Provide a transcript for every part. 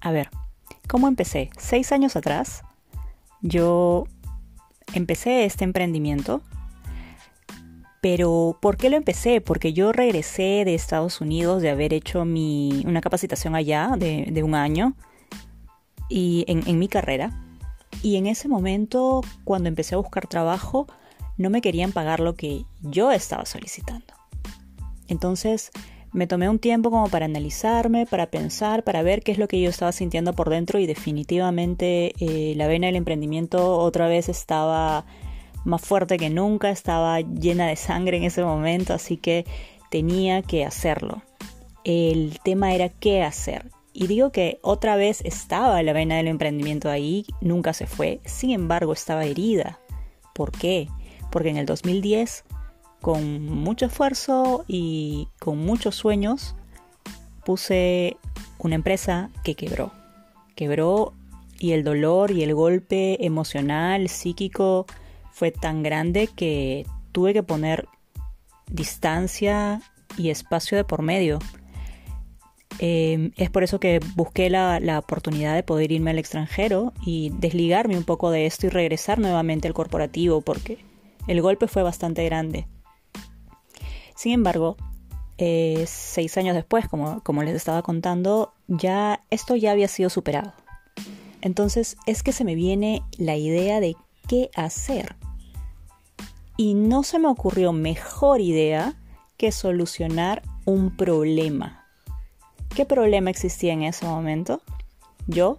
A ver, ¿cómo empecé? Seis años atrás, yo empecé este emprendimiento. Pero, ¿por qué lo empecé? Porque yo regresé de Estados Unidos de haber hecho mi, una capacitación allá de, un año y en, en mi carrera. Y en ese momento, cuando empecé a buscar trabajo, no me querían pagar lo que yo estaba solicitando. Entonces, me tomé un tiempo como para analizarme, para pensar, para ver qué es lo que yo estaba sintiendo por dentro y definitivamente eh, la vena del emprendimiento otra vez estaba más fuerte que nunca, estaba llena de sangre en ese momento, así que tenía que hacerlo. El tema era qué hacer. Y digo que otra vez estaba la vena del emprendimiento ahí, nunca se fue, sin embargo estaba herida. ¿Por qué? Porque en el 2010 con mucho esfuerzo y con muchos sueños, puse una empresa que quebró. Quebró y el dolor y el golpe emocional, psíquico, fue tan grande que tuve que poner distancia y espacio de por medio. Em, es por eso que busqué la, la, oportunidad de poder irme al extranjero y desligarme un poco de esto y regresar nuevamente al corporativo porque el golpe fue bastante grande. Sin embargo, eh, seis años después, como, como les estaba contando, ya esto ya había sido superado. Entonces es que se me viene la idea de qué hacer. Y no se me ocurrió mejor idea que solucionar un problema. ¿Qué problema existía en ese momento? Yo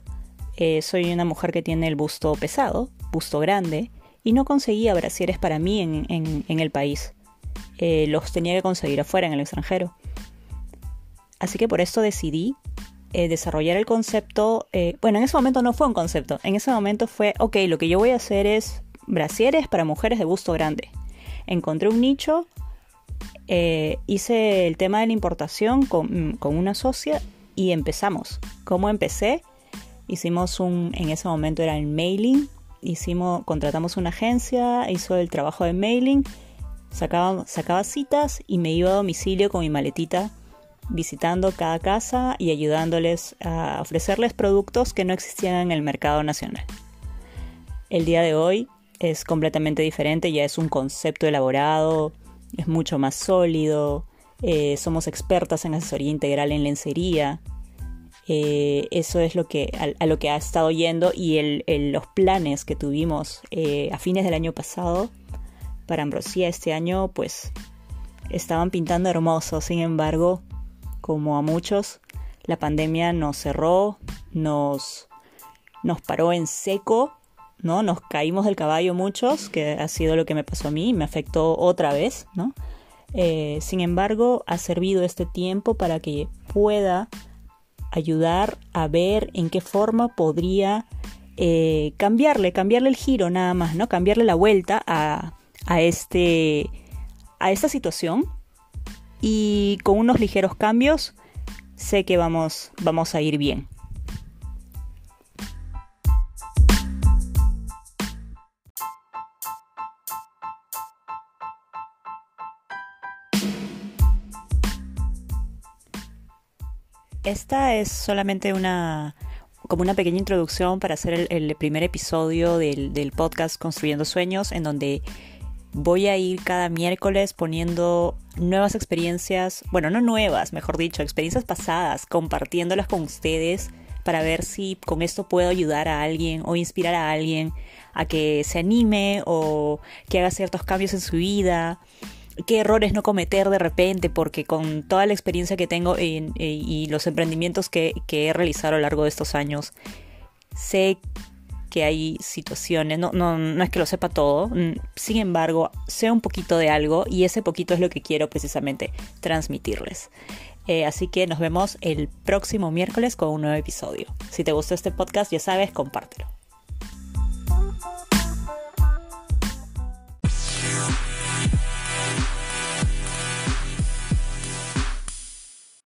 eh, soy una mujer que tiene el busto pesado, busto grande, y no conseguía brasieres para mí en el país. Eh, los tenía que conseguir afuera, en el extranjero. Así que por esto decidí eh, desarrollar el concepto. Eh, bueno, en ese momento no fue un concepto. En ese momento fue, ok, lo que yo voy a hacer es brasieres para mujeres de busto grande. Encontré un nicho, hice el tema de la importación con, con una socia y empezamos. ¿Cómo empecé? Hicimos un, en ese momento era el mailing, hicimos, contratamos una agencia, hizo el trabajo de mailing Sacaba, sacaba citas y me iba a domicilio con mi maletita visitando cada casa y ayudándoles a ofrecerles productos que no existían en el mercado nacional. El día de hoy es completamente diferente, ya es un concepto elaborado, es mucho más sólido, eh, somos expertas en asesoría integral en lencería. Eh, eso es lo que, a, lo que ha estado yendo y los planes que tuvimos eh, a fines del año pasado para Ambrosía este año pues estaban pintando hermoso, sin embargo, como a muchos, la pandemia nos cerró, nos, nos paró en seco, ¿no? Nos caímos del caballo muchos, que ha sido lo que me pasó a mí, me afectó otra vez, ¿no? Eh, sin embargo, ha servido este tiempo para que pueda ayudar a ver en qué forma podría eh, cambiarle, cambiarle el giro nada más, ¿no? Cambiarle la vuelta a, a, este, a esta situación y con unos ligeros cambios sé que vamos, vamos a ir bien. Esta es solamente una como una pequeña introducción para hacer el, primer episodio del, del, podcast Construyendo Sueños, en donde voy a ir cada miércoles poniendo nuevas experiencias, bueno, no nuevas, mejor dicho, experiencias pasadas, compartiéndolas con ustedes para ver si con esto puedo ayudar a alguien o inspirar a alguien a que se anime o que haga ciertos cambios en su vida, qué errores no cometer de repente, porque con toda la experiencia que tengo y los emprendimientos que, que he realizado a lo largo de estos años, sé que hay situaciones, no, no, no es que lo sepa todo, mm, sin embargo, sé un poquito de algo y ese poquito es lo que quiero precisamente transmitirles. Eh, así que nos vemos el próximo miércoles con un nuevo episodio. Si te gustó este podcast, ya sabes, compártelo.